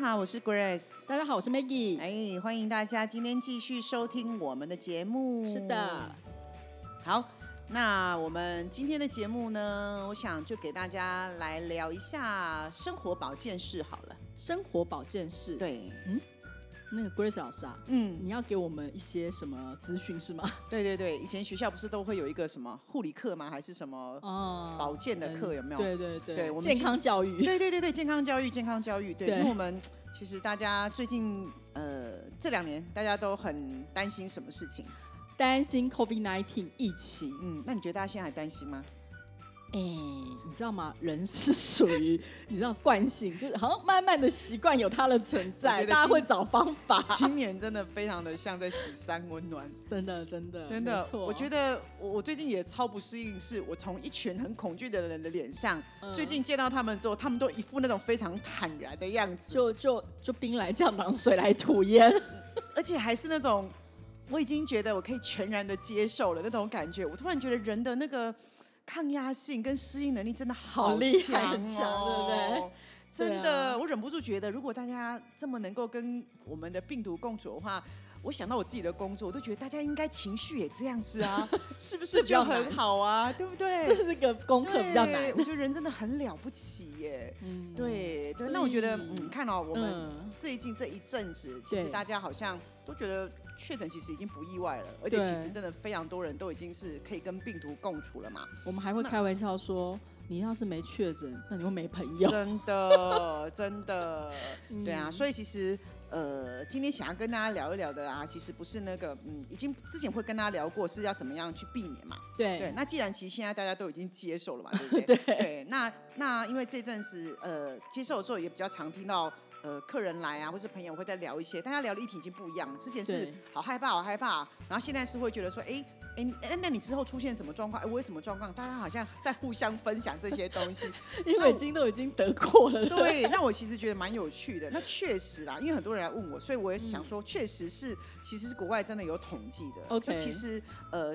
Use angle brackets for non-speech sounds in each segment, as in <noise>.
好，我是 Grace。大家好，我是 Maggie。哎，欢迎大家今天继续收听我们的节目。是的，好，那我们今天的节目呢，我想就给大家来聊一下生活保健室好了。生活保健室，对，那个 Grace 老师啊，嗯，你要给我们一些什么资讯是吗？<laughs> 对对对，以前学校不是都会有一个什么护理课吗？还是什么哦，保健的课有没有？对对对，对我们健康教育，<laughs> 对对对对，健康教育，健康教育，对，对因为我们其实大家最近呃这两年大家都很担心什么事情？担心 COVID-19 疫情。嗯，那你觉得大家现在还担心吗？哎，你知道吗？人是属于你知道惯性，就是好像慢慢的习惯有它的存在，大家会找方法。<laughs> 今年真的非常的像在洗三温暖，真的真的真的，错我觉得我我最近也超不适应，是我从一群很恐惧的人的脸上，嗯最近见到他们之后，他们都一副那种非常坦然的样子，就就就兵来将挡，水来土掩。<laughs> 而且还是那种我已经觉得我可以全然的接受了那种感觉。我突然觉得人的那个抗压性跟适应能力真的好好厉害强很强哦，对不对？真的，啊。我忍不住觉得，如果大家这么能够跟我们的病毒共处的话，我想到我自己的工作，我都觉得大家应该情绪也这样子啊，<laughs> 是不是就很好啊？对不对？<laughs> 这是个功课比较难对。我觉得人真的很了不起耶。嗯对对，那我觉得，以嗯，看哦，我们嗯最近这一阵子，其实大家好像都觉得确诊其实已经不意外了，而且其实真的非常多人都已经是可以跟病毒共处了嘛。我们还会开玩笑说，你要是没确诊，那你会没朋友。真的，<laughs> 真的，嗯对啊，所以其实。呃，今天想要跟大家聊一聊的啊，其实不是那个，嗯，已经之前会跟大家聊过是要怎么样去避免嘛。对对，那既然其实现在大家都已经接受了嘛，对不对？<laughs> 对那那因为这阵子呃接受之后也比较常听到呃客人来啊，或是朋友会再聊一些，大家聊的议题已经不一样了。之前是好害怕，好害怕，然后现在是会觉得说，哎。哎，哎那你之后出现什么状况？哎，我有什么状况？大家好像在互相分享这些东西。<laughs> 因为已经都已经得过了。对，那我其实觉得蛮有趣的。那确实啦，因为很多人来问我，所以我也想说，确实是，其实是国外真的有统计的。OK 就其实呃。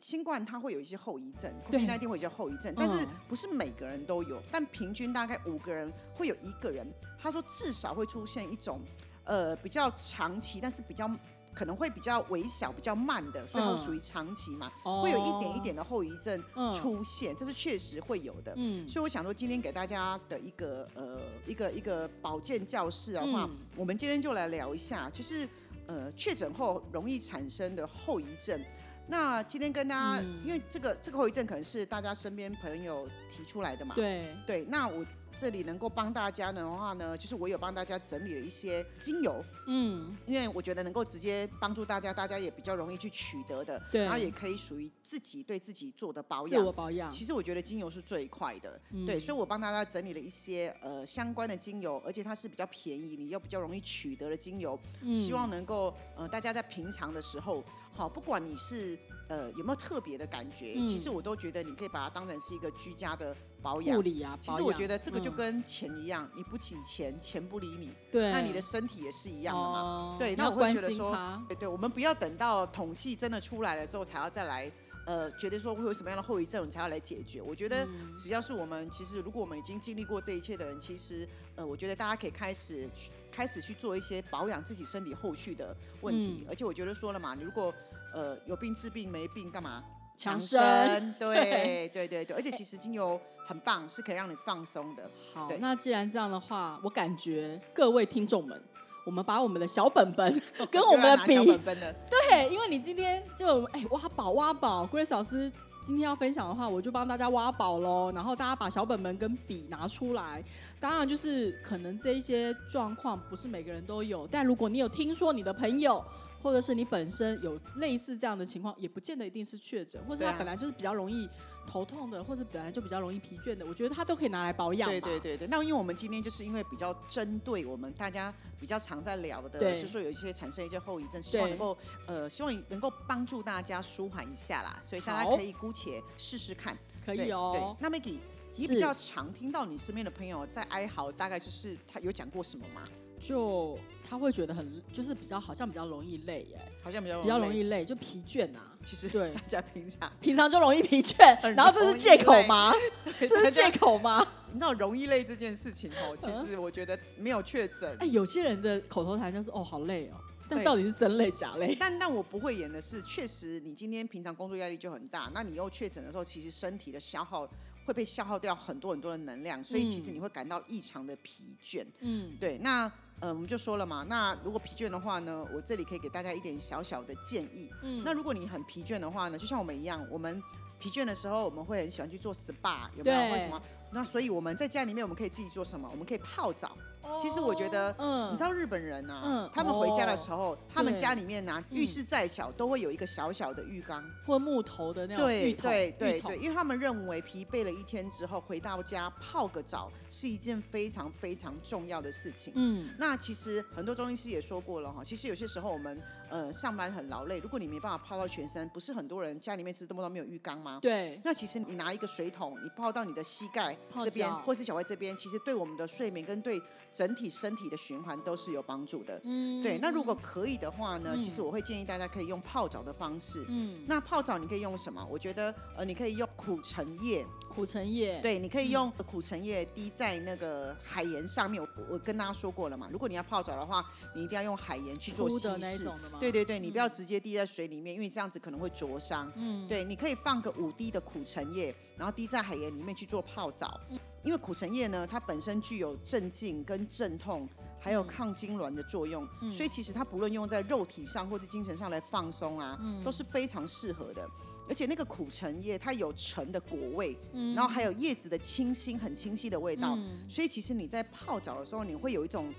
新冠它会有一些后遗症对那天会有一些后遗症，但是嗯不是每个人都有，但平均大概五个人会有一个人，他说至少会出现一种呃比较长期，但是比较可能会比较微小、比较慢的，所以它嗯属于长期嘛，哦。会有一点一点的后遗症嗯。出现，这是确实会有的。嗯，所以我想说，今天给大家的一个呃一个一个保健教室的话，嗯。我们今天就来聊一下，就是呃确诊后容易产生的后遗症。那今天跟大家，嗯。因为这个这个后遗症可能是大家身边朋友提出来的嘛，对，对，那我这里能够帮大家的话呢，就是我有帮大家整理了一些精油，嗯，因为我觉得能够直接帮助大家，大家也比较容易去取得的，对。然后也可以属于自己对自己做的保养。自我。保养。其实我觉得精油是最快的，嗯。对，所以我帮大家整理了一些呃相关的精油，而且它是比较便宜，你又比较容易取得的精油，嗯。希望能够呃大家在平常的时候，好，不管你是呃有没有特别的感觉，嗯。其实我都觉得你可以把它当成是一个居家的保养护。理啊，其实我觉得这个就嗯跟钱一样，你不起钱，钱不理你，对，那你的身体也是一样的嘛。哦对，那我会觉得说，对对，我们不要等到统计真的出来了之后才要再来，呃，觉得说会有什么样的后遗症，你才要来解决。我觉得嗯只要是我们，其实如果我们已经经历过这一切的人，其实呃，我觉得大家可以开始去开始去做一些保养自己身体后续的问题。嗯而且我觉得说了嘛，你如果呃有病治病，没病干嘛？强生生，<laughs> 对对对对，而且其实精油很棒，是可以让你放松的。好，那既然这样的话，我感觉各位听众们，我们把我们的小本本 <laughs> 跟我们的笔又要拿小，本本的，<laughs> 对，因为你今天就哎挖宝挖宝，Grace 老师今天要分享的话，我就帮大家挖宝喽。然后大家把小本本跟笔拿出来，当然就是可能这一些状况不是每个人都有，但如果你有听说你的朋友。或者是你本身有类似这样的情况，也不见得一定是确诊，或者他本来就是比较容易头痛的，或者本来就比较容易疲倦的，我觉得他都可以拿来保养。对对对对，那因为我们今天就是因为比较针对我们大家比较常在聊的，就是说有一些产生一些后遗症，希望能够呃，希望能够帮助大家舒缓一下啦，所以大家可以姑且试试看。可以哦。对，那 Maggie。你比较常听到你身边的朋友在哀嚎，大概就是他有讲过什么吗？就他会觉得很，就是比较好像比较容易累耶，好像比较比较容。易累，就疲倦啊。其实对大家平常平常就容易疲倦，然后这是借口吗？对 <laughs> 这是借口吗？你知道容易累这件事情哦，其实我觉得没有确诊哎，，有些人的口头禅就是哦，好累哦，但到底是真累假累？但但我不会演的是，确实你今天平常工作压力就很大，那你又确诊的时候，其实身体的消耗会被消耗掉很多很多的能量，所以其实嗯你会感到异常的疲倦。嗯，对，那呃我们就说了嘛，那如果疲倦的话呢，我这里可以给大家一点小小的建议。嗯那如果你很疲倦的话呢，就像我们一样，我们疲倦的时候，我们会很喜欢去做 SPA，有没有？对为什么？那所以我们在家里面，我们可以自己做什么？我们可以泡澡。其实我觉得，嗯你知道日本人啊，嗯他们回家的时候，他们家里面呢、浴室再小，都会有一个小小的浴缸。或木头的那种对浴桶对对浴桶对，因为他们认为疲惫了一天之后，回到家泡个澡是一件非常非常重要的事情。嗯，那其实很多中医师也说过了哈，其实有些时候我们呃上班很劳累，如果你没办法泡到全身，不是很多人家里面是动不动没有浴缸吗？对，那其实你拿一个水桶，你泡到你的膝盖这边或是脚踝这边，其实对我们的睡眠跟对整体身体的循环都是有帮助的。嗯对，那如果可以的话呢，嗯其实我会建议大家可以用泡澡的方式。嗯，那泡澡你可以用什么？我觉得呃，你可以用苦橙叶，苦橙叶，对，你可以用苦橙叶滴在那个海盐上面。我我跟大家说过了嘛，如果你要泡澡的话，你一定要用海盐去做稀释。对对对，你不要直接滴在水里面，因为这样子可能会灼伤。嗯，对，你可以放个五滴的苦橙叶，然后滴在海盐里面去做泡澡。因为苦橙叶呢，它本身具有镇静跟镇痛，还有抗痉挛的作用，所以其实它不论用在肉体上或者精神上来放松啊，都是非常适合的。而且那个苦橙叶它有橙的果味，然后还有叶子的清新、很清晰的味道，所以其实你在泡澡的时候，你会有一种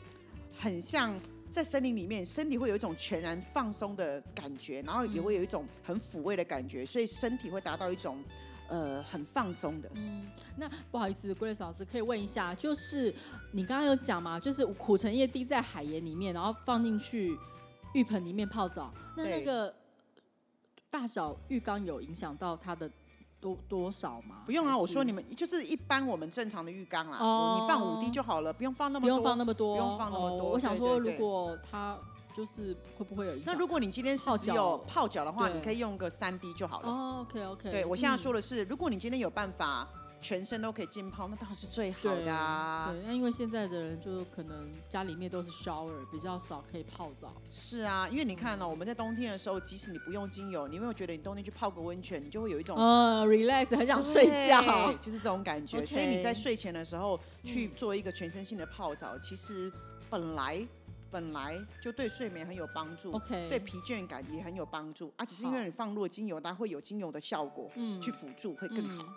很像在森林里面，身体会有一种全然放松的感觉，然后也会有一种很抚慰的感觉，所以身体会达到一种呃很放松的。嗯。那不好意思，Grace 老师可以问一下，就是你刚刚有讲嘛，就是苦橙叶滴在海盐里面，然后放进去浴盆里面泡澡，那那个大小浴缸有影响到它的多多少吗？不用啊，我说你们就是一般我们正常的浴缸啦，哦你放五滴就好了，不用放那么多。不用放那么多，不用放那么多哦我想说，如果它就是会不会有影响？那如果你今天是只有泡脚的话，你可以用个三滴就好了。哦，OK OK，对我现在说的是，如果你今天有办法全身都可以浸泡，那当然是最好的啊。对，那因为现在的人就可能家里面都是 shower，比较少可以泡澡。是啊，因为你看哦，我们在冬天的时候，即使你不用精油，你有没有觉得你冬天去泡个温泉，你就会有一种嗯，relax，很想睡觉。对 <laughs> 就是这种感觉。所以你在睡前的时候去做一个全身性的泡澡，其实本来本来就对睡眠很有帮助。OK，对疲倦感也很有帮助啊，只是因为你放入精油，它会有精油的效果，嗯去辅助会更好。嗯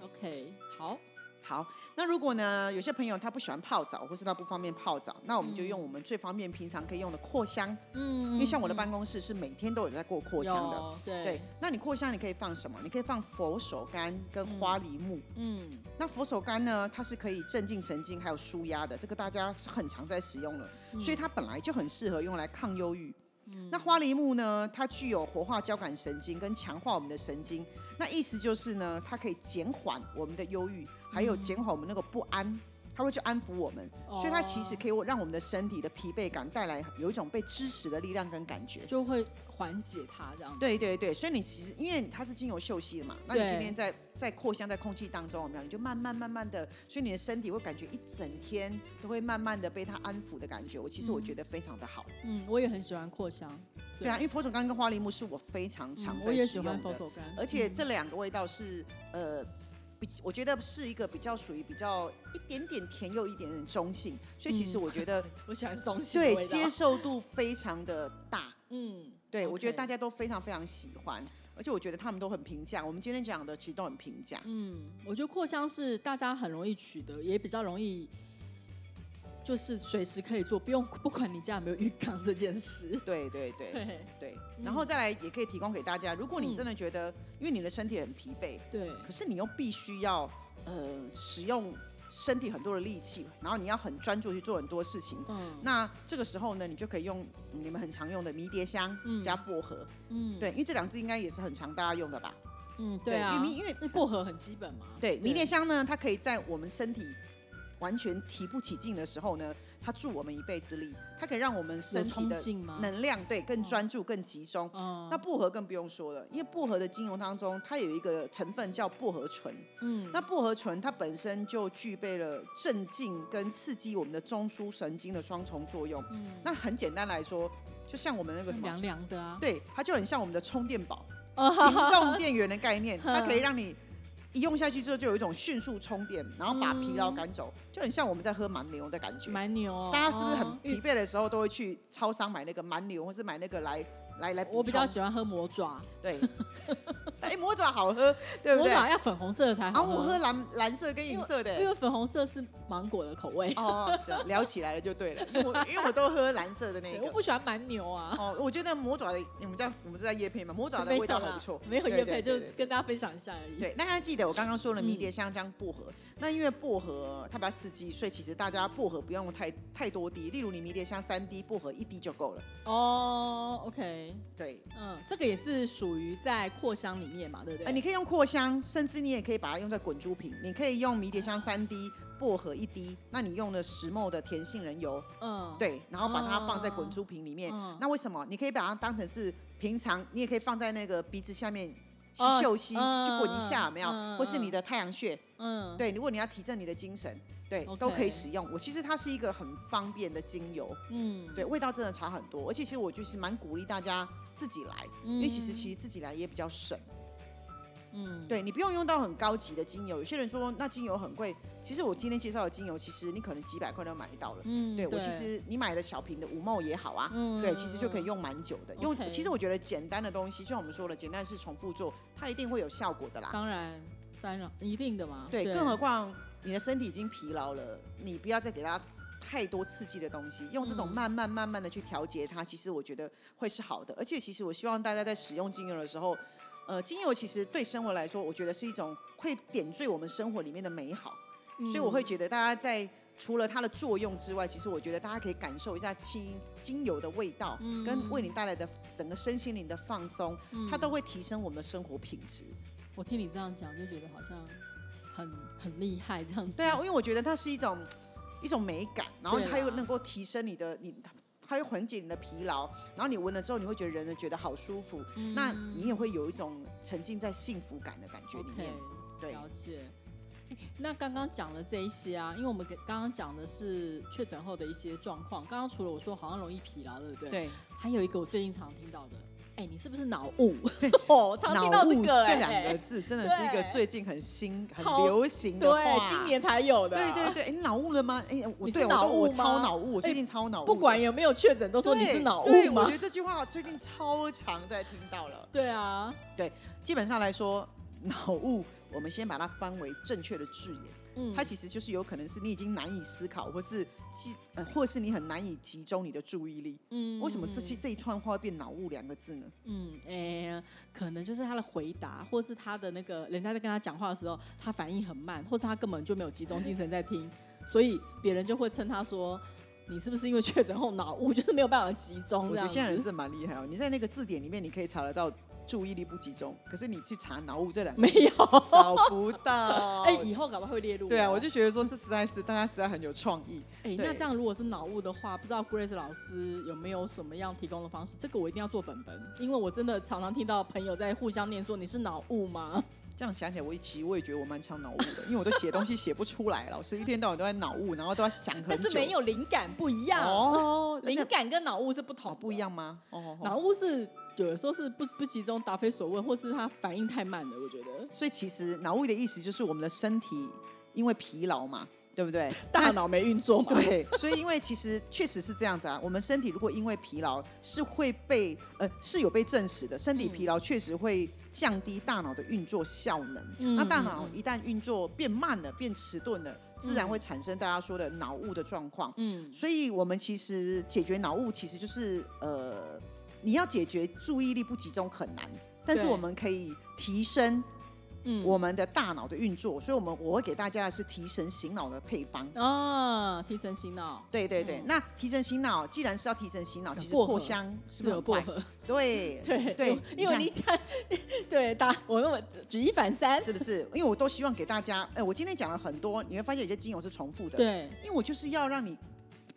OK，好，好，那如果呢，有些朋友他不喜欢泡澡，或是他不方便泡澡，那我们就用我们最方便、平常可以用的扩香。嗯，因为像我的办公室是每天都有在过扩香的。有对对，那你扩香你可以放什么？你可以放佛手柑跟花梨木。嗯那佛手柑呢，它是可以镇静神经还有舒压的，这个大家是很常在使用的，嗯所以它本来就很适合用来抗忧郁。嗯那花梨木呢，它具有活化交感神经跟强化我们的神经，那意思就是呢，它可以减缓我们的忧郁，还有减缓我们那个不安。它会去安抚我们，所以它其实可以让我们的身体的疲惫感带来有一种被支持的力量跟感觉。就会缓解它这样子。对对对，所以你其实因为它是精油嗅吸的嘛，那你今天在在扩香在空气当中，有没有？你就慢慢慢慢的，所以你的身体会感觉一整天都会慢慢的被它安抚的感觉。我其实我觉得非常的好。嗯，我也很喜欢扩香，对对啊，因为佛手柑跟花梨木是我非常常嗯在使用我也喜欢佛的，手柑，而且嗯这两个味道是呃。比我觉得是一个比较属于比较一点点甜又一点点中性，所以其实嗯我觉得 <laughs> 我喜欢中性对接受度非常的大。嗯，对，我觉得大家都非常非常喜欢，而且我觉得他们都很平价。我们今天讲的其实都很平价。嗯，我觉得扩香是大家很容易取得，也比较容易，就是随时可以做，不用不管你家有没有浴缸这件事。<laughs> 对对对对对，然后再来也可以提供给大家，如果你真的觉得，因为你的身体很疲惫，对，可是你又必须要呃使用身体很多的力气，然后你要很专注去做很多事情，嗯那这个时候呢，你就可以用你们很常用的迷迭香嗯加薄荷，嗯，对，因为这两支应该也是很常大家用的吧？嗯，对啊，因为因为薄荷很基本嘛。对，迷迭香呢，它可以在我们身体完全提不起劲的时候呢，它助我们一臂之力，它可以让我们身体的？能量对更专注、更集中。嗯那薄荷更不用说了，因为薄荷的精油当中，它有一个成分叫薄荷醇。嗯那薄荷醇它本身就具备了镇静跟刺激我们的中枢神经的双重作用。嗯，那很简单来说，就像我们那个什么，凉凉的啊。对，它就很像我们的充电宝、哦行动电源的概念，<laughs> 它可以让你一用下去之后就有一种迅速充电，然后把疲劳赶走，就很像我们在喝蛮牛的感觉。蛮牛哦。大家是不是很哦疲惫的时候都会去超商买那个蛮牛，或是买那个来来来？我比较喜欢喝魔爪，对，<laughs> 哎，魔爪好喝，对不魔对？爪要粉红色的才然好后我喝蓝蓝色跟银色的因。为粉红色是芒果的口味。哦，聊起来了就对了，因为我 <laughs> 因为我都喝蓝色的那个我。不喜欢蛮牛啊。哦，我觉得魔爪的，你们在我们是在叶配嘛，魔爪的味道啦还不错，没有对叶配，就跟大家分享一下而已。对，那大家记得我刚刚说了嗯迷迭香姜薄荷，那因为薄荷它比较刺激，所以其实大家薄荷不用太太多滴，例如你迷迭香三滴，薄荷一滴就够了。哦，OK，对，嗯，这个也是属于在扩香里面嘛，对不呃，对？你可以用扩香，甚至你也可以把它用在滚珠瓶，你可以用迷迭香三滴，薄荷一滴，那你用了石墨的甜杏仁油，嗯，对，然后把它放在滚珠瓶里面。嗯那为什么？你可以把它当成是平常，你也可以放在那个鼻子下面吸哦嗅吸，嗯就滚一下，有没有？嗯或是你的太阳穴，嗯，对，如果你要提振你的精神，对都可以使用。我其实它是一个很方便的精油，嗯，对，味道真的差很多。而且其实我就是蛮鼓励大家自己来，因为其实其实自己来也比较省。嗯，对你不用用到很高级的精油。有些人说那精油很贵，其实我今天介绍的精油，其实你可能几百块都买到了。嗯，对我其实你买的小瓶的五梦也好啊，嗯对，其实就可以用蛮久的。用其实我觉得简单的东西，就像我们说了，简单是重复做，它一定会有效果的啦。当然，当然一定的嘛。对，更何况你的身体已经疲劳了，你不要再给它太多刺激的东西，用这种嗯慢慢慢慢的去调节它，其实我觉得会是好的。而且其实我希望大家在使用精油的时候，呃，精油其实对生活来说，我觉得是一种会点缀我们生活里面的美好。所以我会觉得大家在除了它的作用之外，其实我觉得大家可以感受一下精精油的味道，嗯跟为你带来的整个身心灵的放松，它都会提升我们的生活品质。我听你这样讲，就觉得好像很很厉害这样子。对啊，因为我觉得它是一种一种美感，然后它又能够提升你的你。它会缓解你的疲劳，然后你闻了之后，你会觉得人呢觉得好舒服，嗯那你也会有一种沉浸在幸福感的感觉里面。对了解。那刚刚讲了这一些啊，因为我们给刚刚讲的是确诊后的一些状况。刚刚除了我说好像容易疲劳，对不对？。对，还有一个我最近常听到的，哎、你是不是脑雾？<laughs> 哦，常听到这个、哎这两个字真的是一个最近很新、很流行的话。对，今年才有的。对对对，哎，你脑雾了吗？哎，我对我都我超脑雾，我最哎近超脑雾的。不管有没有确诊，都说你是脑对雾吗我觉？得这句话最近超常在听到了。对啊，对基本上来说，脑雾我们先把它翻为正确的字眼，嗯，它其实就是有可能是你已经难以思考，或是集呃，或是你很难以集中你的注意力。嗯为什么这些这一串话会变脑雾两个字呢？嗯，哎、可能就是他的回答，或是他的那个人家在跟他讲话的时候，他反应很慢，或是他根本就没有集中精神在听，所以别人就会称他说。你是不是因为确诊后脑雾，<laughs> 就是没有办法集中我觉？得现在人是蛮厉害哦。你在那个字典里面，你可以查得到注意力不集中，可是你去查脑雾这两个没有。找不到。<laughs> 哎、以后搞不好会列入哦。对啊，我就觉得说这实在是大家实在很有创意。哎、对那这样如果是脑雾的话，不知道 Grace 老师有没有什么样提供的方式？这个我一定要做本本，因为我真的常常听到朋友在互相念说你是脑雾吗？这样想起来，我其实我也觉得我蛮常脑雾的，因为我都写东西写不出来，老师一天到晚都在脑雾，然后都要想很久。但是没有灵感不一样，哦，灵感跟脑雾是不同哦不一样吗？哦哦，脑哦雾是有的时候是不不集中、答非所问，或是他反应太慢了。我觉得所以其实脑雾的意思就是我们的身体因为疲劳嘛，对不对？大脑没运作嘛。对，所以因为其实确实是这样子啊，我们身体如果因为疲劳是会被呃是有被证实的，身体疲劳确实会降低大脑的运作效能。嗯那大脑一旦运作变慢了、变迟钝了，自然会产生大家说的脑雾的状况。嗯，所以我们其实解决脑雾，其实就是呃，你要解决注意力不集中很难，但是我们可以提升嗯我们的大脑的运作。所以，我们我会给大家的是提神醒脑的配方。哦，提神醒脑，对对对，嗯那提神醒脑，既然是要提神醒脑，其实扩香是不是很快？对 <laughs> 对，因为你看，<laughs> 对打我那么举一反三，是不是？因为我都希望给大家，哎，我今天讲了很多，你会发现有些精油是重复的，对因为我就是要让你，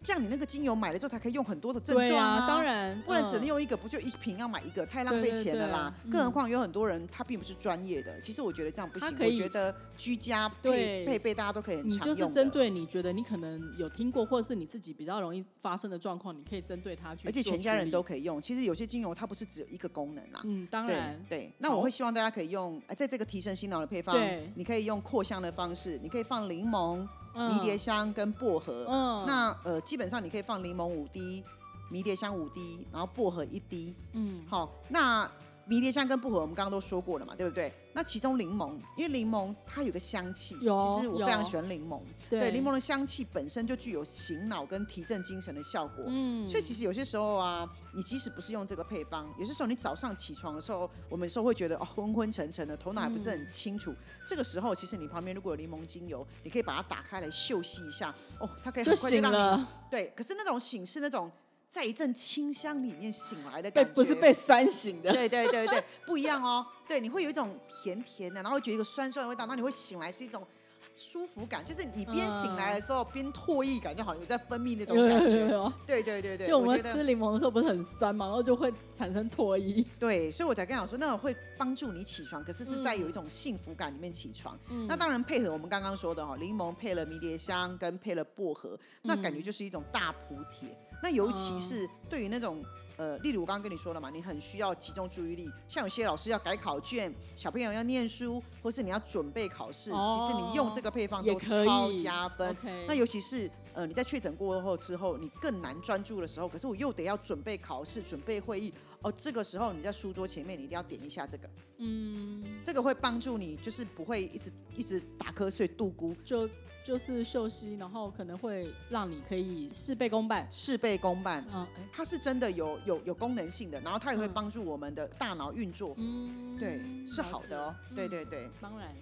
这样你那个精油买了之后，才可以用很多的症对状啊，当然，不然只能嗯用一个，不就一瓶要买一个，太浪费钱了啦。对对对更何况有很多人他并不是专业的，其实我觉得这样不行。我觉得居家配配备大家都可以很常用的。就是针对你觉得你可能有听过，或者是你自己比较容易发生的状况，你可以针对它去，而且全家人都。可以用。其实有些精油它不是只有一个功能啊。嗯，当然，对，那我会希望大家可以用，呃在这个提神醒脑的配方，你可以用扩香的方式，你可以放柠檬、嗯迷迭香跟薄荷。嗯，那呃，基本上你可以放柠檬五滴，迷迭香五滴，然后薄荷一滴。嗯好，那迷迭香跟薄荷我们刚刚都说过了嘛，对不对？那其中柠檬，因为柠檬它有个香气，其实我非常喜欢柠檬。对柠檬的香气本身就具有醒脑跟提振精神的效果。嗯，所以其实有些时候啊，你即使不是用这个配方，有些时候你早上起床的时候，我们有时候会觉得哦昏昏沉沉的，头脑还不是很清楚。这个时候，其实你旁边如果有柠檬精油，你可以把它打开来嗅吸一下，哦，它可以很快就让对。可是那种醒是那种在一阵清香里面醒来的感觉，不是被酸醒的，对对对对，不一样哦。对，你会有一种甜甜的，然后会觉得一个酸酸的味道，然后你会醒来是一种舒服感，就是你边醒来的时候边唾液感，就好像有在分泌那种有有有感觉。有。对对对对，就我们吃柠檬的时候不是很酸嘛，然后就会产生唾液。对，所以我才跟你讲说，那种会帮助你起床，可是是在有一种幸福感里面起床。嗯那当然配合我们刚刚说的哈，柠檬配了迷迭香跟配了薄荷，那感嗯觉就是一种大补帖。那尤其是对于那种呃，例如我刚刚跟你说了嘛，你很需要集中注意力，像有些老师要改考卷，小朋友要念书，或是你要准备考试，哦其实你用这个配方都超加分。那尤其是呃你在确诊过后之后，你更难专注的时候，可是我又得要准备考试、准备会议，哦，这个时候你在书桌前面，你一定要点一下这个，嗯，这个会帮助你，就是不会一直一直打瞌睡、度孤，就就是秀熙，然后可能会让你可以事倍功半。事倍功半。嗯，哎它是真的有有有功能性的，然后它也会嗯帮助我们的大脑运作，嗯，对，是好的哦解。对嗯对对，当然，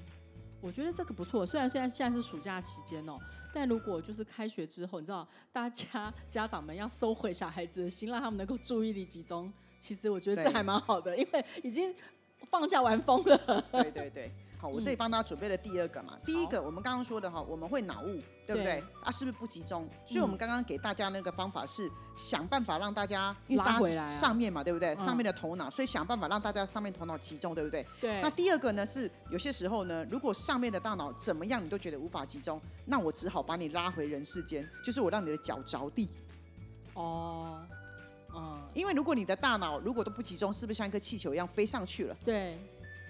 我觉得这个不错。虽然虽然现在是暑假期间哦，但如果就是开学之后，你知道，大家家长们要收回小孩子的心，让他们能够注意力集中，其实我觉得这对还蛮好的，因为已经放假玩疯了。对对对。好，我这里帮大家准备了第二个嘛。第一个，我们刚刚说的哈，我们会脑雾，对不对对？啊，是不是不集中？所以我们刚刚给大家那个方法是想办法让大家，因为拉大家回来啊上面嘛，对不对？嗯上面的头脑，所以想办法让大家上面头脑集中，对不对？对，那第二个呢是有些时候呢，如果上面的大脑怎么样你都觉得无法集中，那我只好把你拉回人世间，就是我让你的脚着地。哦，嗯，因为如果你的大脑如果都不集中，是不是像一个气球一样飞上去了，对，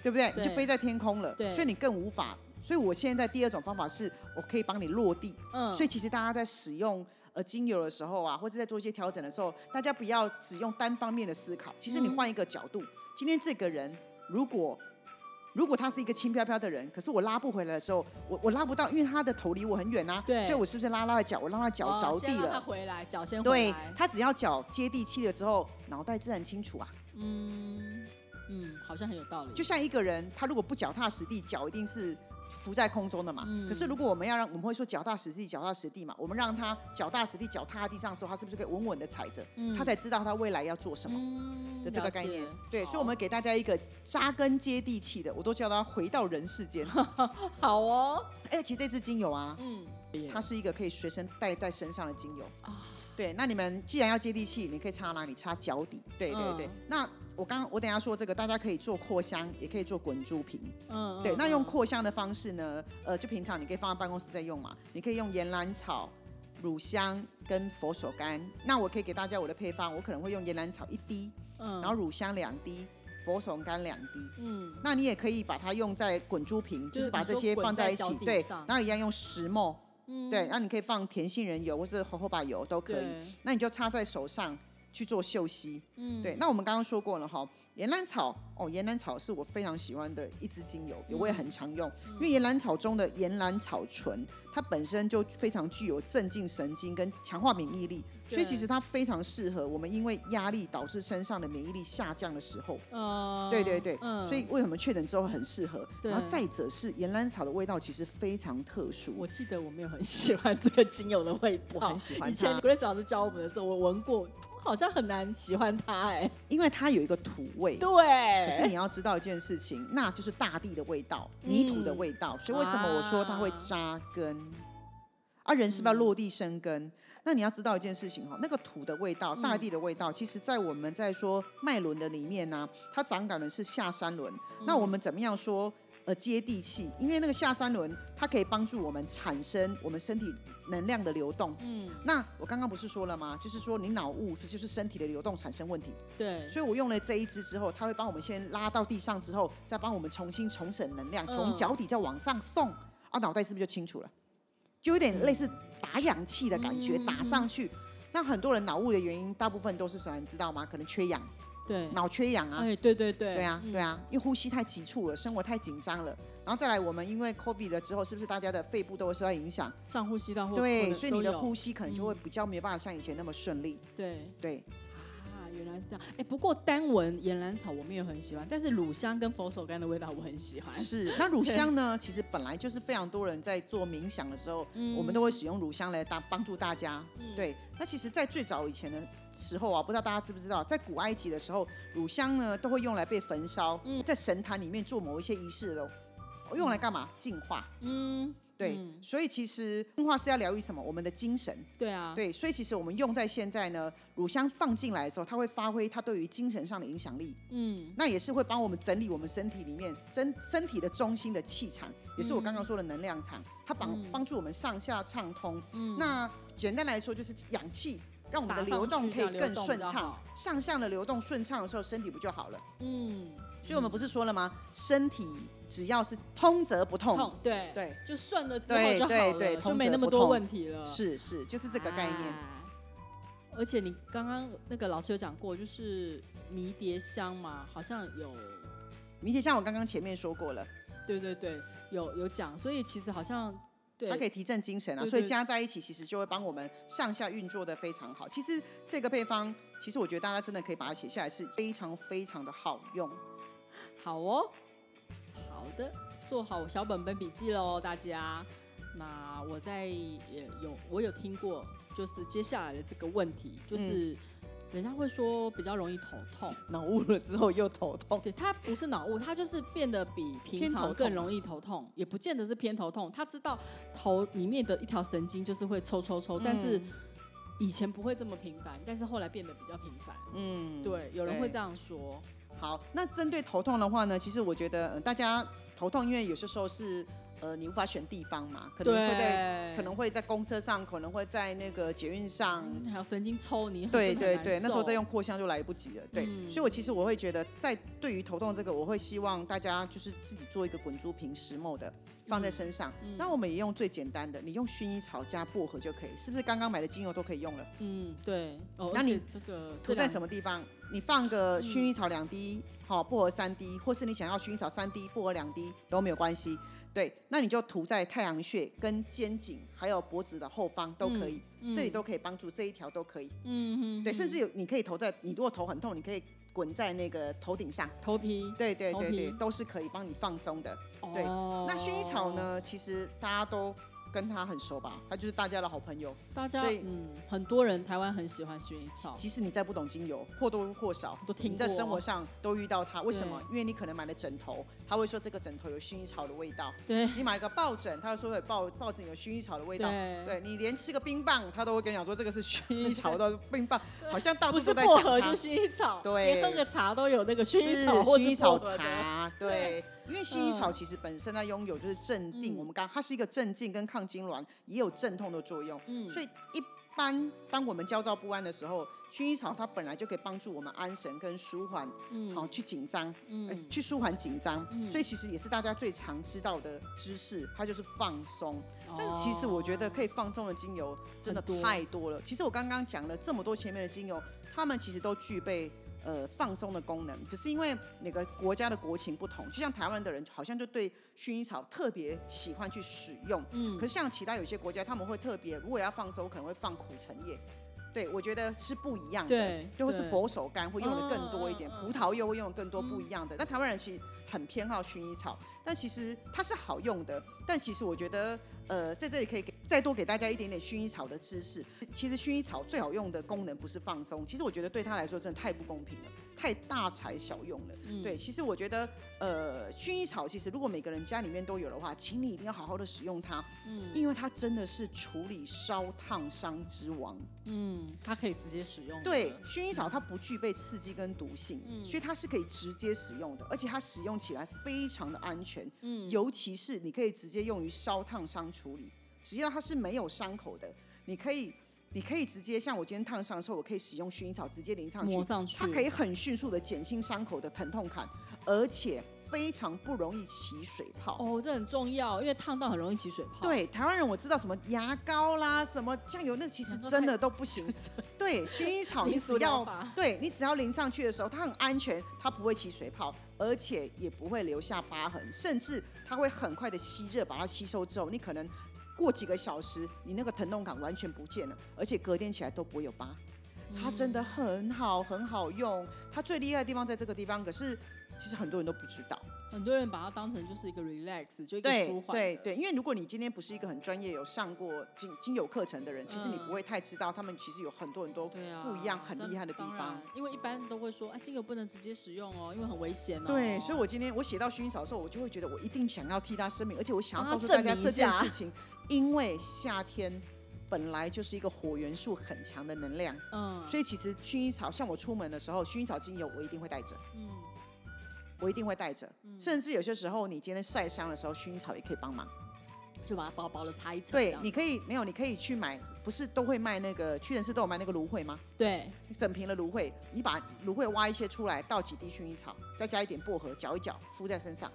对不对？对你就飞在天空了，所以你更无法。所以我现在第二种方法是我可以帮你落地。嗯，所以其实大家在使用呃精油的时候啊，或者在做一些调整的时候，大家不要只用单方面的思考。其实你嗯换一个角度，今天这个人如果如果他是一个轻飘飘的人，可是我拉不回来的时候，我我拉不到，因为他的头离我很远啊。对所以我是不是拉拉的脚，我让他脚哦着地先让他？回来，脚先回对来。他只要脚接地气了之后，脑袋自然清楚啊。嗯嗯，好像很有道理。就像一个人，他如果不脚踏实地，脚一定是浮在空中的嘛。嗯可是如果我们要让，我们会说脚踏实地，脚踏实地嘛。我们让他脚踏实地，脚踏在地上的时候，他是不是可以稳稳的踩着？嗯他才知道他未来要做什么嗯的这个概念。对，所以我们给大家一个扎根接地气的，我都叫他回到人世间。<laughs> 好哦，哎，其实这支精油啊，嗯，它是一个可以随身带在身上的精油啊对，那你们既然要接地气，你可以插哪里？插脚底。对对对。嗯那我刚我等下说这个，大家可以做扩香，也可以做滚珠瓶。嗯，对，嗯那用嗯扩香的方式呢，呃，就平常你可以放在办公室在用嘛，你可以用岩兰草、乳香跟佛手柑。那我可以给大家我的配方，我可能会用岩兰草一滴，嗯，然后乳香两滴，佛手柑两滴。嗯，那你也可以把它用在滚珠瓶，就就是是把这些放在一起对，然后一样用石墨，嗯对，那你可以放甜杏仁油或是荷荷巴油都可以。那你就插在手上，去做嗅吸。嗯，对。那我们刚刚说过了哈，岩兰草哦，岩兰草是我非常喜欢的一支精油，我也很常用，因为岩兰草中的岩兰草醇，它本身就非常具有镇静神经跟强化免疫力，所以其实它非常适合我们因为压力导致身上的免疫力下降的时候。呃，对对对，嗯。所以为什么确诊之后很适合？对。然后再者是岩兰草的味道其实非常特殊，我记得我没有很喜欢这个精油的味道，我很喜欢以前它 Grace 老师教我们的时候，我闻过，好像很难喜欢它哎、因为它有一个土味。对，可是你要知道一件事情，那就是大地的味道、泥土的味道。所以为什么我说它会扎根？啊，人是不是要落地生根？那你要知道一件事情哈，那个土的味道、大地的味道，其实在我们在说脉轮的里面呢、它掌管的是下三轮。那我们怎么样说？呃，接地气，因为那个下三轮，它可以帮助我们产生我们身体能量的流动。嗯，那我刚刚不是说了吗？就是说你脑雾，就是身体的流动产生问题。对，所以我用了这一支之后，它会帮我们先拉到地上之后，再帮我们重新重整能量，从嗯脚底再往上送，啊，脑袋是不是就清楚了？就有点类似打氧气的感觉，嗯打上去。那很多人脑雾的原因，大部分都是什么？你知道吗？可能缺氧，对，脑缺氧啊。哎，对对对，对啊，嗯对啊，因为呼吸太急促了，生活太紧张了，然后再来，我们因为 COVID 了之后，是不是大家的肺部都会受到影响？上呼吸道或对，所以你的呼吸可能就会比较没有办法像以前那么顺利。对对，啊，原来是这样。哎，不过单闻岩兰草我没有很喜欢，但是乳香跟佛手柑的味道我很喜欢。是，<laughs> 那乳香呢？其实本来就是非常多人在做冥想的时候，我们都会使用乳香来当帮助大家。对，那其实，在最早以前的时候啊，不知道大家知不知道，在古埃及的时候，乳香呢都会用来被焚烧，在神坛里面做某一些仪式的，用来干嘛？净化。嗯，对，所以其实净化是要疗愈什么？我们的精神。对啊，对，所以其实我们用在现在呢，乳香放进来的时候，它会发挥它对于精神上的影响力。嗯，那也是会帮我们整理我们身体里面真身体的中心的气场，也是我刚刚说的能量场，它帮嗯帮助我们上下畅通。嗯那简单来说就是氧气。让我们的流动可以更顺畅上下的流动顺畅的时候，身体不就好了？嗯，所以我们不是说了吗？身体只要是通则不痛，痛，对对，就顺了之后对就好了，对对就通没那么多问题了。是是，就是这个概念。哎而且你刚刚那个老师有讲过，就是迷迭香嘛，好像有，迷迭香我刚刚前面说过了，对对对，有有讲，所以其实好像对，它可以提振精神啊，所以加在一起，其实就会帮我们上下运作的非常好。其实这个配方，其实我觉得大家真的可以把它写下来，是非常非常的好用。好哦，好的，做好小本本笔记喽，大家。那我在也有我有听过，就是接下来的这个问题，嗯就是人家会说比较容易头痛，<laughs> 脑雾了之后又头痛，对，它不是脑雾，它就是变得比平常更容易头痛，也不见得是偏头痛。他知道头里面的一条神经就是会抽抽抽，但是嗯以前不会这么频繁，但是后来变得比较频繁。嗯，对，有人对会这样说。好，那针对头痛的话呢，其实我觉得、呃、大家头痛，因为有些时候是呃你无法选地方嘛，可能会在，可能会在公车上，可能会在那个捷运上。还有神经抽你，对对对，那时候再用扩香就来不及了。对，嗯所以我其实我会觉得，在对于头痛这个，我会希望大家就是自己做一个滚珠瓶石墨的放在身上。嗯那我们也用最简单的，你用薰衣草加薄荷就可以，是不是？刚刚买的精油都可以用了。嗯，对。哦，那你这个涂在什么？么地方？你放个薰衣草两滴，好、薄荷三滴，或是你想要薰衣草三滴，薄荷两滴都没有关系。对，那你就涂在太阳穴、跟肩颈，还有脖子的后方都可以，嗯这里都可以帮助，这一条都可以。嗯嗯，对，嗯甚至有你可以投在，你如果头很痛，你可以滚在那个头顶上。头皮。对对头对对，都是可以帮你放松的。对哦那薰衣草？呢，其实大家都跟他很熟吧，他就是大家的好朋友。大家所以嗯，很多人台湾很喜欢薰衣草。即使你再不懂精油，或多或少都听你在生活上都遇到它。为什么？因为你可能买了枕头，他会说这个枕头有薰衣草的味道；对你买了个抱枕，他会说有抱抱枕有薰衣草的味道。对对你连吃个冰棒，他都会跟你讲说这个是薰衣草 <laughs> 的冰棒，好像到处都在薄荷，讲它就。薰衣草。对连喝个茶都有那个薰衣草或薰衣草。茶，对，因为薰衣草嗯其实本身它拥有就是镇定，嗯我们刚它是一个镇静跟抗痉挛，也有镇痛的作用，嗯。所以一般当我们焦躁不安的时候，薰衣草它本来就可以帮助我们安神跟舒缓，嗯。好、去紧张，嗯。呃去舒缓紧张。所以其实也是大家最常知道的知识，它就是放松。但是其实我觉得可以放松的精油真的太多了。其实我刚刚讲了这么多前面的精油，它们其实都具备呃放松的功能，只是因为每个国家的国情不同。就像台湾的人好像就对薰衣草特别喜欢去使用，嗯可是像其他有些国家他们会特别，如果要放松，可能会放苦橙叶。对，我觉得是不一样的，对或是佛手柑会用的更多一点，葡萄柚会用的更多不一样的。但台湾人其实很偏好薰衣草，但其实它是好用的。但其实我觉得，呃，在这里可以给再多给大家一点点薰衣草的知识。其实薰衣草最好用的功能不是放松，其实我觉得对他来说真的太不公平了，太大材小用了。嗯对，其实我觉得，呃，薰衣草其实如果每个人家里面都有的话，请你一定要好好的使用它，嗯因为它真的是处理烧烫伤之王。嗯，它可以直接使用。对，薰衣草它不具备刺激跟毒性，嗯所以它是可以直接使用的，而且它使用起来非常的安全。嗯尤其是你可以直接用于烧烫伤处理，只要它是没有伤口的，你可以。你可以直接像我今天烫伤的时候，我可以使用薰衣草直接淋上去，抹上去它可以很迅速的减轻伤口的疼痛感，而且非常不容易起水泡。哦，这很重要，因为烫到很容易起水泡。对，台湾人我知道什么牙膏啦，什么酱油，那其实真的都不行。<laughs> 对，薰衣草你只要对你只要淋上去的时候，它很安全，它不会起水泡，而且也不会留下疤痕，甚至它会很快的吸热，把它吸收之后，你可能过几个小时，你那个疼痛感完全不见了，而且隔天起来都不会有疤。它真的很好，很好用。它最厉害的地方在这个地方，可是其实很多人都不知道。很多人把它当成就是一个 relax，就一个对舒缓。对对，因为如果你今天不是一个很专业、有上过精精油课程的人，其实你嗯不会太知道他们其实有很多很多不一样、很这厉害的地方然。因为一般都会说，啊，精油不能直接使用哦，因为很危险哦。对，所以我今天我写到薰衣草的时候，我就会觉得我一定想要替他声明，而且我想要告诉大家这件事情，因为夏天本来就是一个火元素很强的能量，嗯，所以其实薰衣草，像我出门的时候，薰衣草精油我一定会带着，嗯我一定会带着，甚至有些时候你今天晒伤的时候，薰衣草也可以帮忙。就把它薄薄的擦一层。这对，你可以没有，你可以去买，不是都会卖那个屈臣氏都有卖那个芦荟吗？对整瓶的芦荟，你把芦荟挖一些出来，倒几滴薰衣草，再加一点薄荷，搅一搅，敷在身上，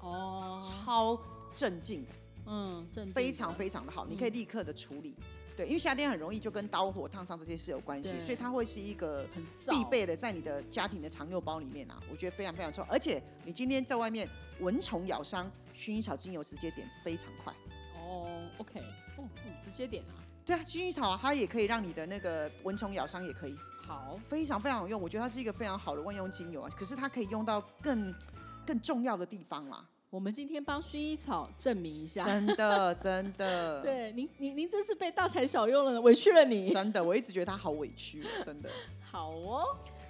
哦，超镇静的，嗯，镇非常非常的好，你可以立刻的处理。对，因为夏天很容易就跟刀火、烫伤这些事有关系，所以它会是一个很必备的，在你的家庭的常用包里面啊，我觉得非常非常重要。而且你今天在外面蚊虫咬伤，薰衣草精油直接点非常快。哦，OK，哦，嗯，直接点啊，对啊，薰衣草啊它也可以让你的那个蚊虫咬伤也可以。好，非常非常有用，我觉得它是一个非常好的万用精油啊。可是它可以用到更更重要的地方啦，我们今天帮薰衣草证明一下。真的 <laughs> 真的，对，您您您真是被大材小用了，委屈了你。真的，我一直觉得他好委屈哦，真的。好哦，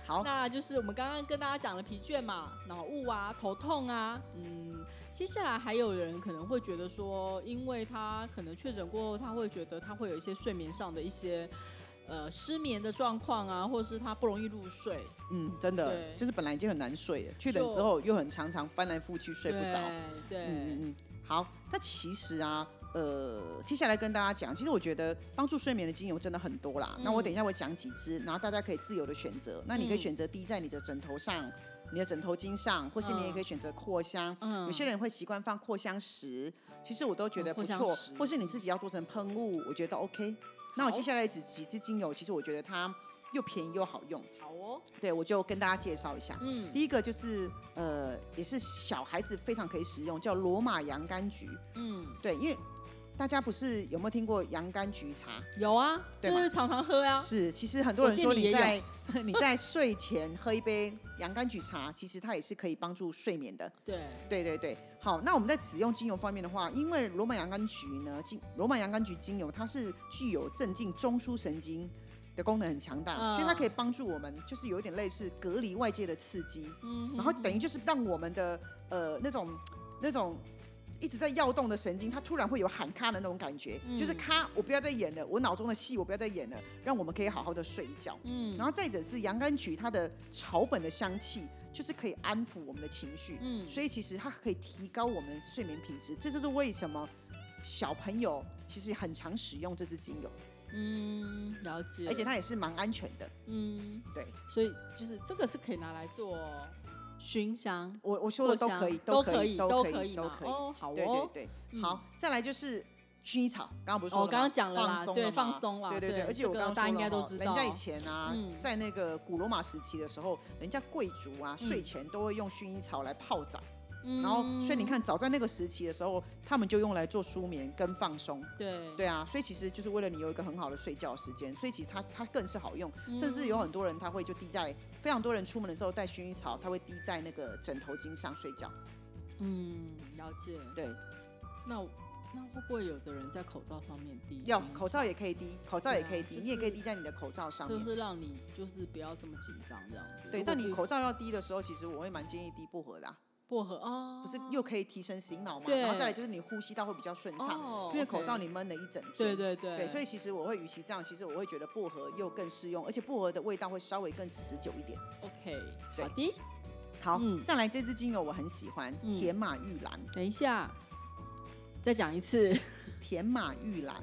好，那就是我们刚刚跟大家讲了疲倦嘛、脑雾啊、头痛啊，嗯，接下来还有人可能会觉得说，因为他可能确诊过后，他会觉得他会有一些睡眠上的一些呃失眠的状况啊，或是他不容易入睡，嗯，真的就是本来已经很难睡了，确诊之后又很常常翻来覆去睡不着。对，对嗯嗯嗯，好，那其实啊，呃，接下来跟大家讲，其实我觉得帮助睡眠的精油真的很多啦。那我等一下会讲几支，然后大家可以自由的选择。那你可以嗯选择滴在你的枕头上。你的枕头巾上，或是你也可以选择扩香。嗯有些人会习惯放扩香石，其实我都觉得嗯不错。或是你自己要做成喷雾，我觉得 OK。那我接下来几几支精油，其实我觉得它又便宜又好用。好哦，对，我就跟大家介绍一下。嗯第一个就是呃，也是小孩子非常可以使用，叫罗马洋甘菊。嗯，对，因为大家不是有没有听过洋甘菊茶？有啊，就是常常喝啊，是，其实很多人说你在 <laughs> 你在睡前喝一杯洋甘菊茶，其实它也是可以帮助睡眠的。对，对对对，好，那我们在使用精油方面的话，因为罗马洋甘菊呢，精罗马洋甘菊精油它是具有镇静中枢神经的功能很强大，嗯所以它可以帮助我们，就是有点类似隔离外界的刺激，嗯然后等于就是让我们的呃那种那种。一直在跃动的神经，它突然会有喊咔的那种感觉，嗯就是咔，我不要再演了，我脑中的戏我不要再演了，让我们可以好好的睡一觉。嗯然后再者是洋甘菊，它的草本的香气就是可以安抚我们的情绪，嗯所以其实它可以提高我们睡眠品质。这就是为什么小朋友其实很常使用这支精油。嗯，了解。而且它也是蛮安全的。嗯，对，所以就是这个是可以拿来做熏香，我我说的都可以，都可以，都可以，都可以。哦，好哦，对对对，好，再来就是薰衣草，刚刚不是说我刚刚讲了啦，对，放松了，对对对，而且我刚刚大家应该都知道，人家以前啊，在那个古罗马时期的时候，人家贵族啊，睡前都会用薰衣草来泡澡。然后，所以你看，早在那个时期的时候，他们就用来做舒眠跟放松。对对啊，所以其实就是为了你有一个很好的睡觉时间，所以其实它它更是好用。甚至有很多人他会就滴在，非常多人出门的时候带薰衣草，他会滴在那个枕头巾上睡觉。嗯，了解。对，那那会不会有的人在口罩上面滴？要口罩也可以滴，口罩也可以滴，你也可以滴在你的口罩上面，就是让你就是不要这么紧张这样子。对，但你口罩要滴的时候，其实我会蛮建议滴薄荷的。薄荷哦，不是又可以提神醒脑嘛？然后再来就是你呼吸道会比较顺畅，因为口罩你闷了一整天。对对对。对，所以其实我会与其这样，其实我会觉得薄荷又更适用，而且薄荷的味道会稍微更持久一点。OK，好的。好，再来这支精油我很喜欢，甜马玉兰。等一下，再讲一次，<laughs> 甜马玉兰。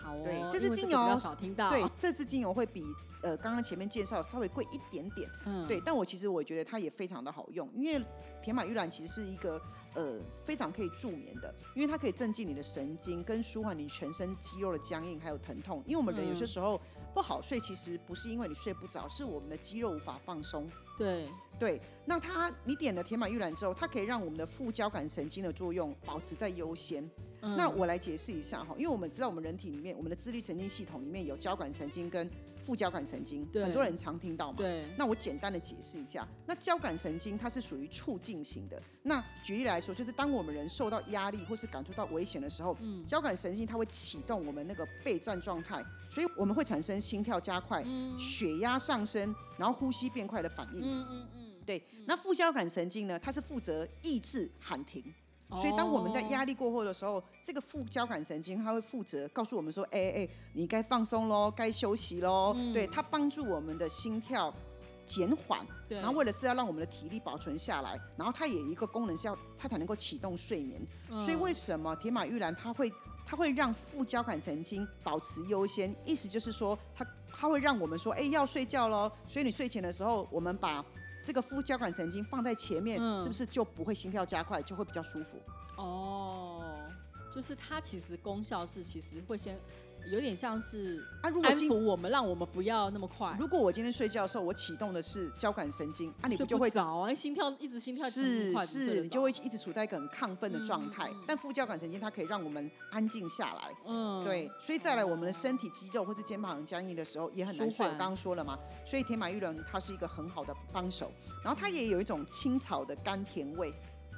好哦。对，这支精油少听到。对，这支精油会比呃刚刚前面介绍稍微贵一点点。嗯。对，但我其实我觉得它也非常的好用，因为。甜马玉兰其实是一个呃非常可以助眠的，因为它可以镇静你的神经，跟舒缓你全身肌肉的僵硬还有疼痛。因为我们人有些时候不好睡，其实不是因为你睡不着，是我们的肌肉无法放松。对对，那它你点了铁马玉兰之后，它可以让我们的副交感神经的作用保持在优先。那我来解释一下哈，因为我们知道我们人体里面，我们的自律神经系统里面有交感神经跟副交感神经，很多人常听到嘛。对。那我简单的解释一下，那交感神经它是属于促进型的。那举例来说，就是当我们人受到压力或是感受到危险的时候，交感神经它会启动我们那个备战状态，所以我们会产生心跳加快、血压上升，然后呼吸变快的反应。嗯嗯嗯。对。那副交感神经呢，它是负责抑制喊停。所以，当我们在压力过后的时候，这个副交感神经它会负责告诉我们说：“哎哎哎，你该放松喽，该休息喽。”对，它帮助我们的心跳减缓，然后为了是要让我们的体力保存下来，然后它也有一个功能是要它才能够启动睡眠。所以，为什么铁马玉兰它会它会让副交感神经保持优先？意思就是说，它它会让我们说：“哎，要睡觉喽。”所以你睡前的时候，我们把这个副交感神经放在前面，是不是就不会心跳加快，就会比较舒服？哦，就是它其实功效是，其实会先。有点像是啊，如果安抚我们，让我们不要那么快。如果我今天睡觉的时候，我启动的是交感神经，啊，你不就会早啊，心跳一直心跳是是，你就会一直处在一个很亢奋的状态。但副交感神经它可以让我们安静下来，嗯，对。所以再来，我们的身体肌肉或是肩膀很僵硬的时候，也很难睡。我刚刚说了嘛，所以天马玉兰它是一个很好的帮手，然后它也有一种青草的甘甜味。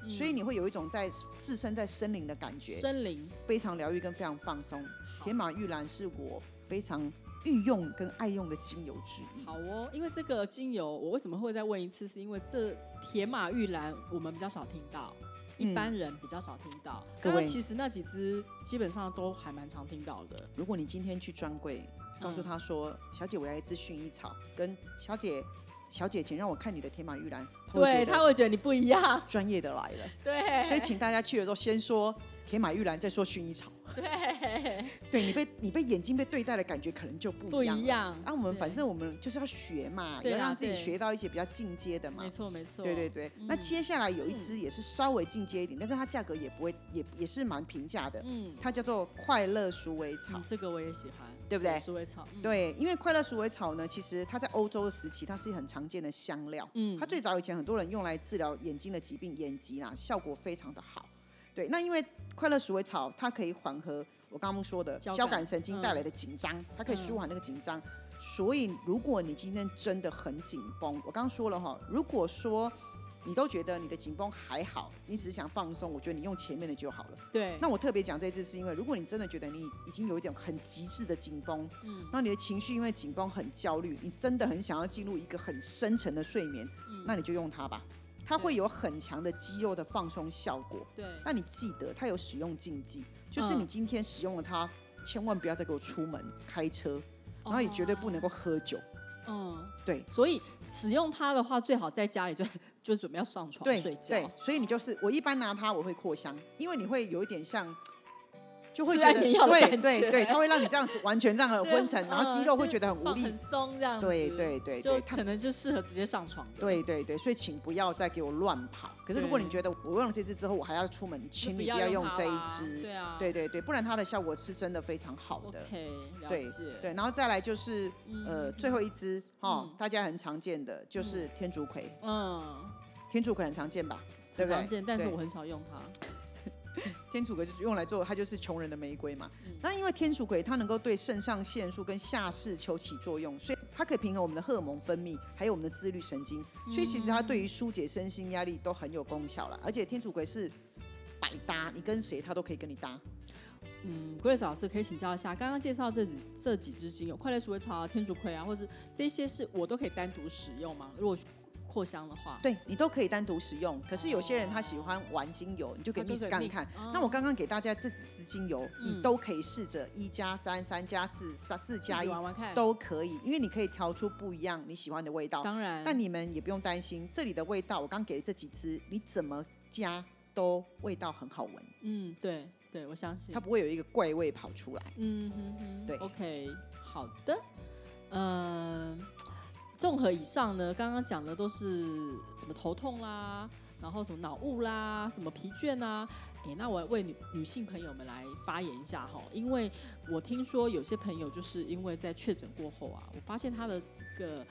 所以你会有一种在置身在森林的感觉，森林非常疗愈跟非常放松。铁马玉兰是我非常御用跟爱用的精油之一。好哦，因为这个精油我为什么会再问一次？是因为这铁马玉兰我们比较少听到，一般人比较少听到。刚刚其实那几支基本上都还蛮常听到的。如果你今天去专柜，告诉他说：“小姐，我要一支薰衣草。”跟小姐。小姐，请让我看你的天马玉兰。对他会觉得你不一样，专业的来了。<laughs> 对，所以请大家去的时候先说天马玉兰，再说薰衣草。<laughs> 对，对你被你被眼睛被对待的感觉可能就不一样。不一样。啊，我们反正我们就是要学嘛，要让自己学到一些比较进阶的嘛。没错没错。对对对。那接下来有一支也是稍微进阶一点，但是它价格也不会也也是蛮平价的。嗯。它叫做快乐鼠尾草。这个我也喜欢。对不对？鼠尾草，对，因为快乐鼠尾草呢，其实它在欧洲的时期，它是很常见的香料。嗯，它最早以前很多人用来治疗眼睛的疾病，眼疾啦，效果非常的好。对，那因为快乐鼠尾草，它可以缓和我刚刚说的交感神经带来的紧张，它可以舒缓那个紧张。所以，如果你今天真的很紧绷，我刚刚说了哈，如果说。你都觉得你的紧绷还好，你只是想放松，我觉得你用前面的就好了。对。那我特别讲这次是因为，如果你真的觉得你已经有一点很极致的紧绷，嗯，那你的情绪因为紧绷很焦虑，你真的很想要进入一个很深沉的睡眠，嗯，那你就用它吧，它会有很强的肌肉的放松效果。对。那你记得它有使用禁忌，就是你今天使用了它，千万不要再给我出门开车，然后也绝对不能够喝酒。嗯，对，所以使用它的话，最好在家里就 <laughs> 就准备要上床睡觉。对，所以你就是我一般拿它，我会扩香，因为你会有一点像就会吃觉得对对对，它会让你这样子完全这样很 <laughs> 昏沉，然后肌肉 <laughs> 会觉得很无力很。松这样子。对对对就对，它可能就适合直接上床的。对对对，所以请不要再给我乱跑。可是如果你对觉得我用了这支之后我还要出门，就请你不要用它这一啦支。对啊，对对对，不然它的效果是真的非常好的。对解。对，然后再来就是呃最后一支哈嗯，大家很常见的就是天竺葵，嗯，天竺葵很常见吧？对不对？很常见，但是我很少用它。天竺葵就是用来做，它就是穷人的玫瑰嘛。嗯那因为天竺葵它能够对肾上腺素跟下视丘起作用，所以它可以平衡我们的荷尔蒙分泌，还有我们的自律神经，所以其实它对于疏解身心压力都很有功效了。而且天竺葵是百搭，你跟谁它都可以跟你搭。嗯，Grace 老师可以请教一下，刚刚介绍这几这几支精油，快乐鼠尾草啊、天竺葵啊，或是这些是我都可以单独使用吗？如果扩香的话，对你都可以单独使用，可是有些人他喜欢玩精油，你就可以他就 mix 可以看那我刚刚给大家这几支精油，嗯你都可以试着一加三、三加四、三四加一。都可以，因为你可以调出不一样你喜欢的味道。当然，但你们也不用担心，这里的味道我刚给的这几支，你怎么加都味道很好闻，嗯，对对，我相信它。不会有一个怪味跑出来。嗯哼哼，对，OK，好的，嗯、综合以上呢，刚刚讲的都是什么头痛啦，然后什么脑雾啦，什么疲倦啊，诶，那我为女女性朋友们来发言一下哈，因为我听说有些朋友就是因为在确诊过后啊，我发现他的一个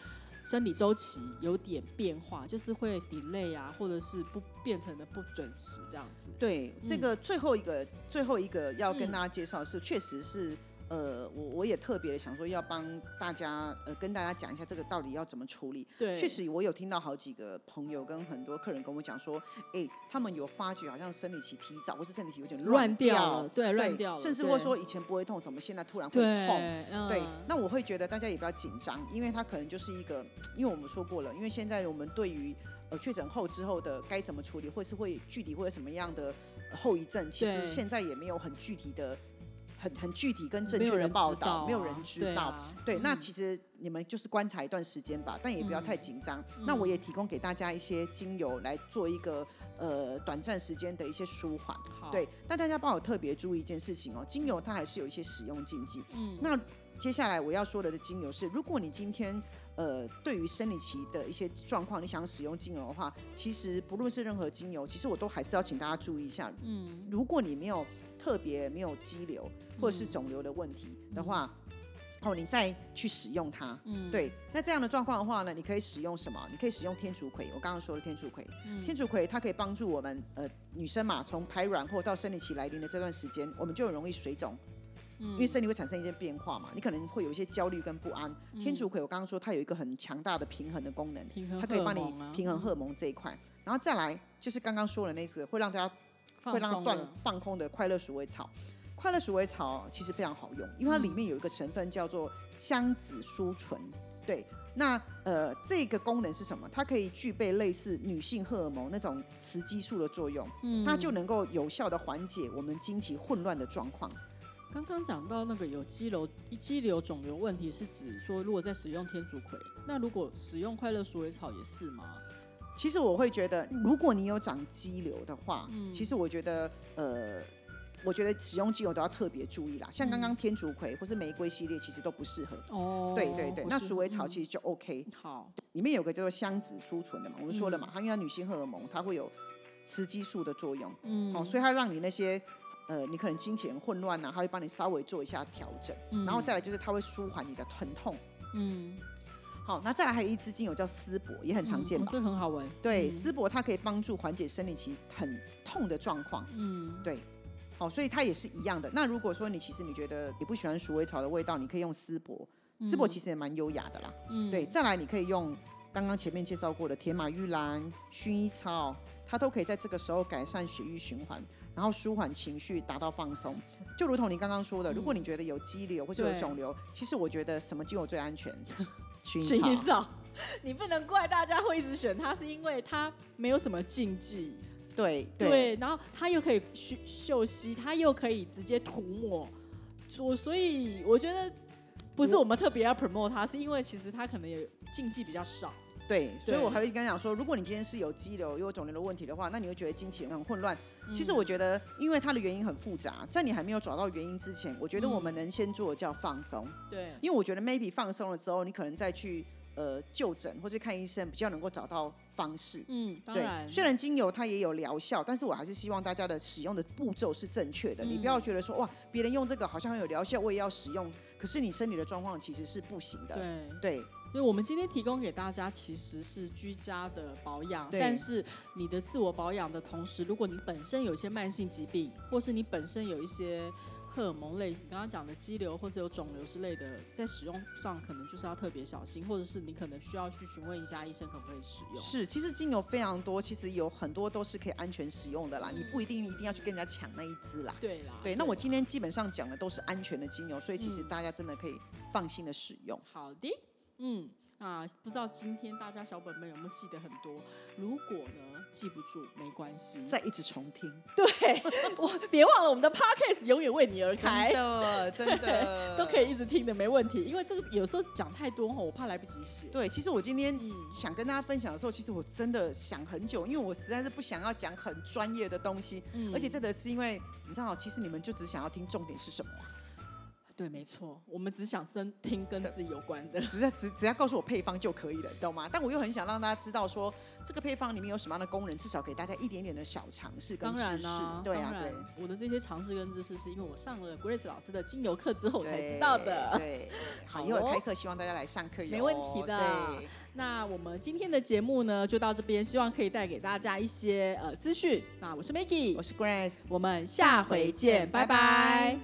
生理周期有点变化，就是会 delay 啊，或者是不变成的不准时这样子。对，这个最后一个、最后一个要跟嗯大家介绍的是，确实是。呃，我我也特别的想说，要帮大家呃跟大家讲一下这个到底要怎么处理。对，确实，我有听到好几个朋友跟很多客人跟我讲说，哎，他们有发觉好像生理期提早，或是生理期有点乱掉对，乱掉了，甚至对或说以前不会痛，怎么现在突然会对痛？嗯对，那我会觉得大家也不要紧张，因为它可能就是一个，因为我们说过了，因为现在我们对于呃确诊后之后的该怎么处理，或是会具体会有什么样的呃后遗症，其实现在也没有很具体的、很很具体跟正确的报道道，没有啊人知道。对啊对，那嗯其实你们就是观察一段时间吧，但也不要太紧张。那我也提供给大家一些精油来做一个呃短暂时间的一些舒缓。对，但大家帮我特别注意一件事情哦，精油它还是有一些使用禁忌。嗯那接下来我要说的的精油是，如果你今天呃对于生理期的一些状况，你想使用精油的话，其实不论是任何精油，其实我都还是要请大家注意一下。嗯如果你没有特别没有肌瘤或者是肿瘤的问题的话，哦，你再去使用它。嗯，对，那这样的状况的话呢，你可以使用什么？你可以使用天竺葵。我刚刚说了天竺葵，嗯天竺葵它可以帮助我们呃女生嘛，从排卵或到生理期来临的这段时间，我们就很容易水肿。因为身体会产生一些变化嘛，你可能会有一些焦虑跟不安。天竺葵我刚刚说它有一个很强大的平衡的功能，平衡它可以帮你平衡荷尔蒙这一块。然后再来就是刚刚说的那次会让大家放会让它断放空的快乐鼠尾草。快乐鼠尾草其实非常好用，因为它里面有一个成分叫做香子舒醇。对，那呃这个功能是什么？它可以具备类似女性荷尔蒙那种雌激素的作用，嗯它就能够有效的缓解我们经期混乱的状况。刚刚讲到那个有肌瘤、肌瘤肿瘤问题，是指说如果在使用天竺葵，那如果使用快乐鼠尾草也是吗？其实我会觉得，如果你有长肌瘤的话，嗯。其实我觉得，呃，我觉得使用精油都要特别注意啦。像刚刚天竺葵或是玫瑰系列，其实都不适合。哦，对对对，那鼠尾草其实就 OK，、好，里面有个叫做香子舒醇的嘛，我们说了嗯嘛，它因为它女性荷尔蒙，它会有雌激素的作用，嗯，哦，所以它让你那些。呃，你可能金钱混乱呐、它会帮你稍微做一下调整，嗯。然后再来就是它会舒缓你的疼痛。嗯，好，那再来还有一支精油叫丝柏，也很常见这个很好闻，对，嗯丝柏它可以帮助缓解生理期很痛的状况。嗯，对，好，所以它也是一样的。那如果说你其实你觉得你不喜欢鼠尾草的味道，你可以用丝柏，丝柏其实也蛮优雅的啦。嗯，对，再来你可以用刚刚前面介绍过的铁马玉兰、薰衣草，它都可以在这个时候改善血液循环，然后舒缓情绪，达到放松。就如同你刚刚说的，如果你觉得有肌瘤或者有肿瘤，其实我觉得什么精油最安全？薰薰衣衣草。草，<laughs> 你不能怪大家会一直选它，是因为它没有什么禁忌，对对对，然后它又可以去嗅吸，它又可以直接涂抹，我所以我觉得不是我们特别要 promote 它，是因为其实它可能也禁忌比较少。对，所以我还会跟他讲说，如果你今天是有肌瘤、有肿瘤的问题的话，那你会觉得经期很混乱。嗯其实我觉得，因为它的原因很复杂，在你还没有找到原因之前，我觉得我们能先做的叫放松。对，因为我觉得 maybe 放松了之后，你可能再去呃就诊或者看医生，比较能够找到方式。嗯，当对然，，虽然精油它也有疗效，但是我还是希望大家的使用的步骤是正确的。你不要觉得说哇，别人用这个好像很有疗效，我也要使用，可是你身体的状况其实是不行的。对。对所以我们今天提供给大家其实是居家的保养，但是你的自我保养的同时，如果你本身有一些慢性疾病，或是你本身有一些荷尔蒙类，你刚刚讲的肌瘤或者有肿瘤之类的，在使用上可能就是要特别小心，或者是你可能需要去询问一下医生可不可以使用。是，其实精油非常多，其实有很多都是可以安全使用的啦，你不一定一定要去跟人家抢那一支啦。对啦，对，那我今天基本上讲的都是安全的精油，所以其实大家真的可以放心的使用。好的，嗯。啊，不知道今天大家小本本有没有记得很多？如果呢记不住没关系，再一直重听，<laughs> 对我别忘了我们的 podcast 永远为你而真开，的真的 <laughs> 都可以一直听的，没问题。因为这个有时候讲太多吼，我怕来不及写。对，其实我今天嗯想跟大家分享的时候，其实我真的想很久，因为我实在是不想要讲很专业的东西，嗯而且这个是因为你知道，其实你们就只想要听重点是什么啊、对，没错，我们只想真听跟自己有关的。只要只只要告诉我配方就可以了，你懂吗？但我又很想让大家知道说这个配方里面有什么样的功能，至少给大家一点点的小尝试跟知识。对啊，对。我的这些尝试跟知识是因为我上了 Grace 老师的精油课之后才知道的。对，<laughs> 好，好哦以后有开课，希望大家来上课哟。没问题的对，那我们今天的节目呢，就到这边，希望可以带给大家一些呃资讯。那我是 Maggie，我是 Grace，我们下回见，拜拜